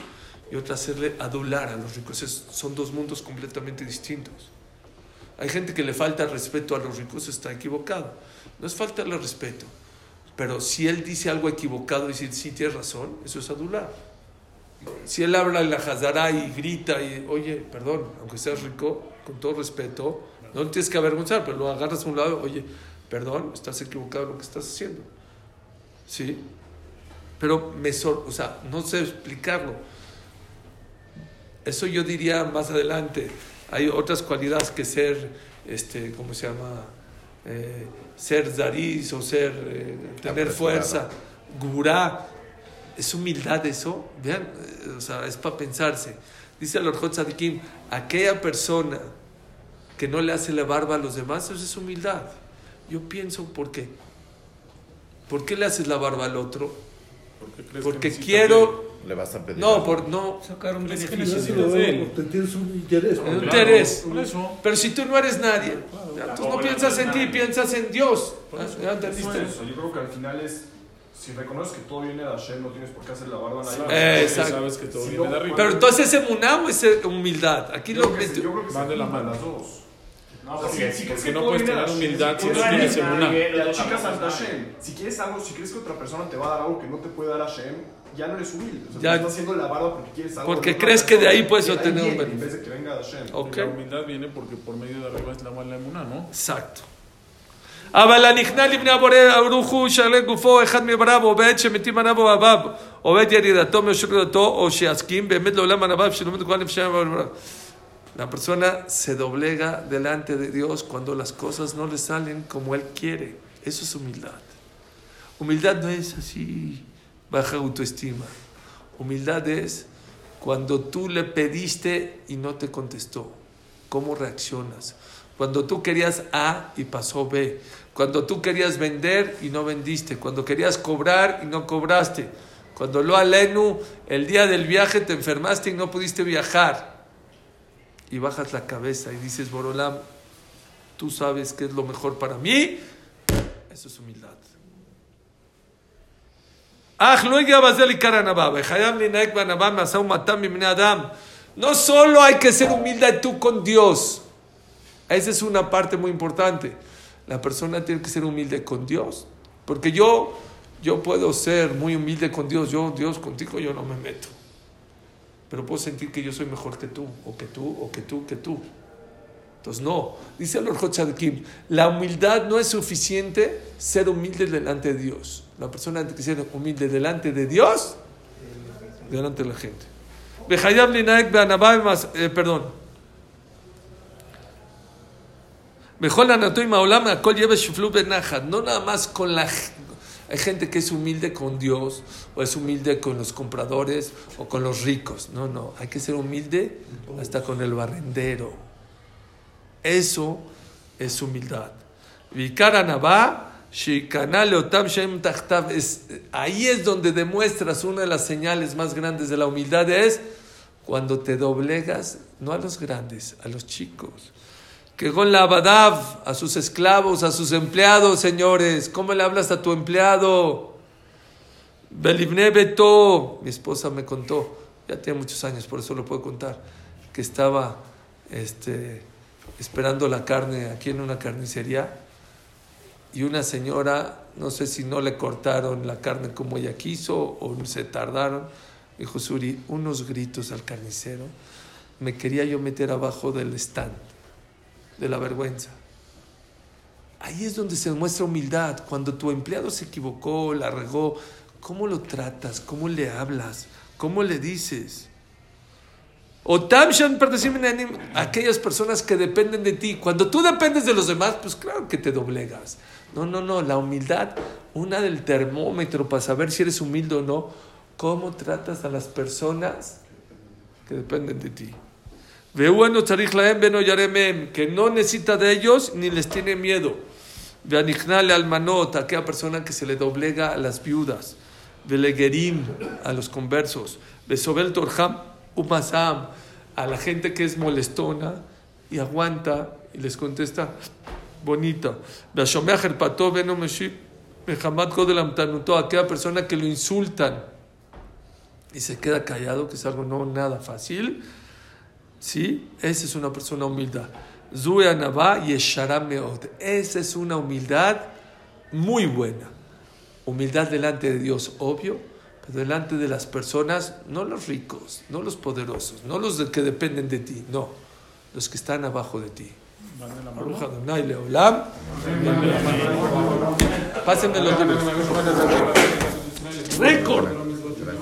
y otra hacerle adular a los ricos. Es- son dos mundos completamente distintos. Hay gente que le falta respeto a los ricos, está equivocado. No es faltarle respeto. Pero si él dice algo equivocado y dice, sí, tienes razón, eso es adular. Si él habla en la jazara y grita y, oye, perdón, aunque seas rico, con todo respeto, no tienes que avergonzar, pero lo agarras a un lado, oye, perdón, estás equivocado en lo que estás haciendo. ¿Sí? Pero me sor o sea, no sé explicarlo. Eso yo diría más adelante. Hay otras cualidades que ser, este, ¿cómo se llama? Eh, ser zariz o ser, eh, tener fuerza, gurá. ¿Es humildad eso? Vean, eh, o sea, es para pensarse. Dice el Orjot Tzadikim, aquella persona que no le hace la barba a los demás, eso es humildad. Yo pienso, ¿por qué? ¿Por qué le haces la barba al otro? Porque, crees Porque que quiero... Le vas a pedir. No, algo. por no... Sacar un Es que beneficio. necesitas de él. Te tienes un interés. Un Claro, interés. Por eso. Pero si tú no eres nadie, ya, tú no piensas en ti, piensas en Dios. Ah, ¿Ya Eso entendiste? es, yo creo que al final es, si reconoces que todo viene de Hashem, no tienes por qué hacer la barba a nadie. Exacto. sabes que todo Si viene no, de arriba. Pero entonces es emuná o es humildad. Aquí Yo lo creo que metió. yo creo que Van de la mano. las dos. No, O sea, porque, si- si porque crees que no todo puedes viene de tener Hashem, humildad si si no quieres tienes algo- emuná. Te Los achicas dos ante también. Hashem. Si quieres algo, si crees que otra persona te va a dar algo que no te puede dar Hashem, ya no eres humilde. O sea, Ya. te estás haciendo la barba porque quieres algo. Porque de otra crees que de ahí persona, puedes que obtener un viene, beneficio. En vez de que venga de Hashem. Ok. La humildad viene porque por medio de arriba es la mala emuná, ¿no? exacto. אבל הנכנע לבני הבורא ברוך הוא שעלה גופו אחד מבריו עובד שמתים עליו אוהביו עובד ירידתו מיושרתו או שיסכים באמת לעולם ענביו שלומד כל נפשי la persona se doblega delante de Dios cuando las cosas no le salen como Él quiere. Eso es humildad. Humildad no es así, baja autoestima. Humildad es cuando tú le pediste y no te contestó. ¿Cómo reaccionas? Cuando tú querías A y pasó B. Cuando tú querías vender y no vendiste. Cuando querías cobrar y no cobraste. Cuando lo alenu, el día del viaje te enfermaste y no pudiste viajar y bajas la cabeza y dices, Borolam, tú sabes qué es lo mejor para mí, eso es humildad. Ah, no solo hay que ser humilde tú con Dios, esa es una parte muy importante. La persona tiene que ser humilde con Dios, porque yo, yo puedo ser muy humilde con Dios, yo Dios contigo yo no me meto. Pero puedo sentir que yo soy mejor que tú, o que tú, o que tú, que tú. Entonces, no. Dice el Orjot Kim, la humildad no es suficiente ser humilde delante de Dios. La persona que ser humilde delante de Dios, delante de la gente. Eh, perdón. Mejor la anatoima olam akol shuflu benachad. No nada más con la hay gente que es humilde con Dios o es humilde con los compradores o con los ricos. No, no, hay que ser humilde hasta con el barrendero. Eso es humildad. Es- Ahí es donde demuestras una de las señales más grandes de la humildad es cuando te doblegas, no a los grandes, a los chicos. Que con la abadav, a sus esclavos, a sus empleados, señores. ¿Cómo le hablas a tu empleado? Belibne Beto, mi esposa me contó, ya tiene muchos años, por eso lo puedo contar, que estaba este, esperando la carne aquí en una carnicería y una señora, no sé si no le cortaron la carne como ella quiso o se tardaron, dijo Suri, unos gritos al carnicero, me quería yo meter abajo del stand, de la vergüenza. Ahí es donde se demuestra humildad. Cuando tu empleado se equivocó, la regó, ¿cómo lo tratas? ¿Cómo le hablas? ¿Cómo le dices? O tamshan aquellas personas que dependen de ti. Cuando tú dependes de los demás, pues claro que te doblegas. No, no, no. La humildad, una del termómetro para saber si eres humilde o no, cómo tratas a las personas que dependen de ti. Que no necesita de ellos ni les tiene miedo. Ve anichnale al manot, aquella persona que se le doblega a las viudas. Ve legerim, a los conversos. Ve sobel torham umasam, a la gente que es molestona y aguanta y les contesta bonita. Ve ashomeach el pato beno meshib, mehamad kodelam tanuto, aquella persona que lo insultan y se queda callado, que es algo no nada fácil. ¿Sí? Esa es una persona Meod. Esa es una humildad muy buena. Humildad delante de Dios, obvio, pero delante de las personas, no los ricos, no los poderosos, no los que dependen de ti, no, los que están abajo de ti. Pásenme los libros. Récord.